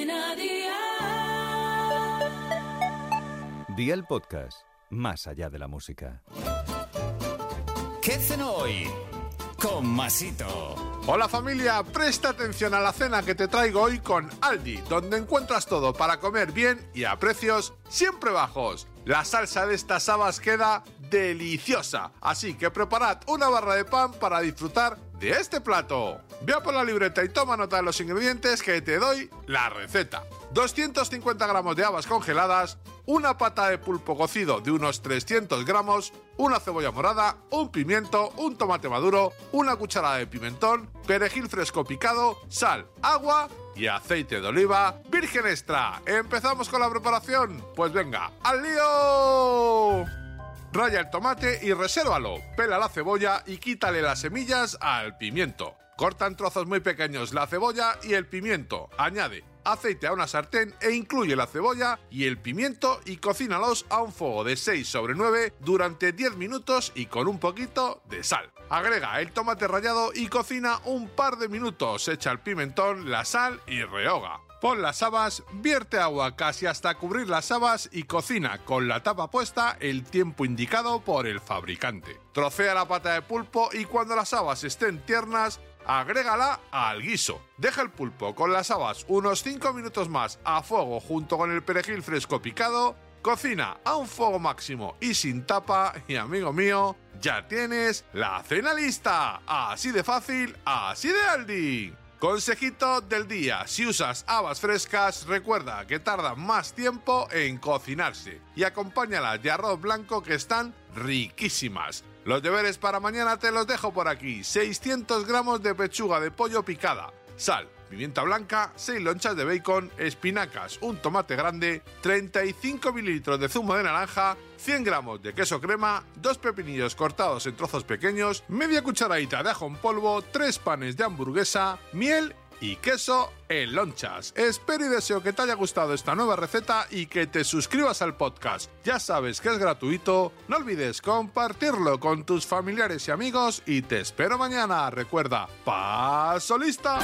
Cadena Dial. Día el podcast, más allá de la música. ¿Qué cenó hoy? Con Masito. Hola familia, presta atención a la cena que te traigo hoy con Aldi, donde encuentras todo para comer bien y a precios siempre bajos. La salsa de estas habas queda deliciosa, así que preparad una barra de pan para disfrutar de este plato. Ve a por la libreta y toma nota de los ingredientes que te doy la receta. 250 gramos de habas congeladas, una pata de pulpo cocido de unos 300 gramos, una cebolla morada, un pimiento, un tomate maduro, una cucharada de pimentón, perejil fresco picado, sal, agua y aceite de oliva virgen extra. ¿Empezamos con la preparación? Pues venga, ¡al lío! Raya el tomate y resérvalo. Pela la cebolla y quítale las semillas al pimiento. Corta en trozos muy pequeños la cebolla y el pimiento. Añade aceite a una sartén e incluye la cebolla y el pimiento y cocínalos a un fuego de 6 sobre 9 durante 10 minutos y con un poquito de sal. Agrega el tomate rallado y cocina un par de minutos. Echa el pimentón, la sal y rehoga. Pon las habas, vierte agua casi hasta cubrir las habas y cocina con la tapa puesta el tiempo indicado por el fabricante. Trocea la pata de pulpo y cuando las habas estén tiernas, agrégala al guiso. Deja el pulpo con las habas unos 5 minutos más a fuego junto con el perejil fresco picado. Cocina a un fuego máximo y sin tapa y amigo mío, ya tienes la cena lista. Así de fácil, así de Aldi. Consejito del día, si usas habas frescas, recuerda que tardan más tiempo en cocinarse y acompáñalas de arroz blanco que están riquísimas. Los deberes para mañana te los dejo por aquí. 600 gramos de pechuga de pollo picada, sal, pimienta blanca, 6 lonchas de bacon, espinacas, un tomate grande, 35 mililitros de zumo de naranja, 100 gramos de queso crema, dos pepinillos cortados en trozos pequeños, media cucharadita de ajo en polvo, 3 panes de hamburguesa, miel y queso en lonchas. Espero y deseo que te haya gustado esta nueva receta y que te suscribas al podcast. Ya sabes que es gratuito, no olvides compartirlo con tus familiares y amigos y te espero mañana. Recuerda, paso lista.